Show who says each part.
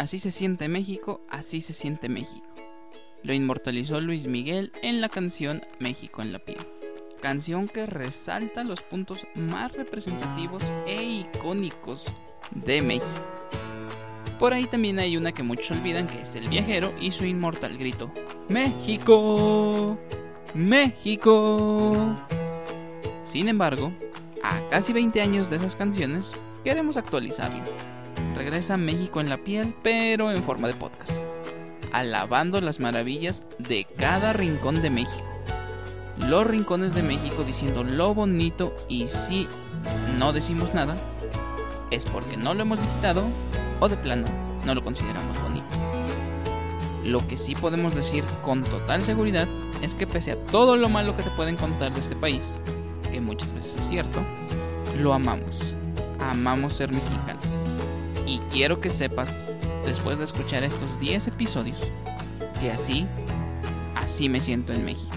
Speaker 1: Así se siente México, así se siente México. Lo inmortalizó Luis Miguel en la canción México en la piel. Canción que resalta los puntos más representativos e icónicos de México. Por ahí también hay una que muchos olvidan que es El Viajero y su inmortal grito. México, México. Sin embargo, a casi 20 años de esas canciones, queremos actualizarlo. Regresa México en la piel, pero en forma de podcast, alabando las maravillas de cada rincón de México. Los rincones de México diciendo lo bonito y si no decimos nada, es porque no lo hemos visitado o de plano no lo consideramos bonito. Lo que sí podemos decir con total seguridad es que pese a todo lo malo que te pueden contar de este país, que muchas veces es cierto, lo amamos. Amamos ser mexicano. Y quiero que sepas, después de escuchar estos 10 episodios, que así, así me siento en México.